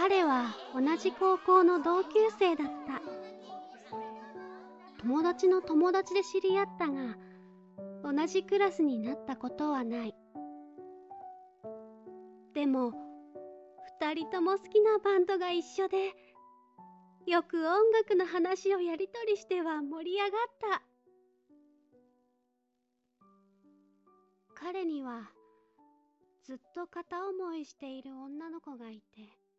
彼は同じ高校の同級生だった。友達の友達で知り合ったが同じクラスになったことはない。でも2人とも好きなバンドが一緒でよく音楽の話をやり取りしては盛り上がった。彼にはずっと片思いしている女の子がいて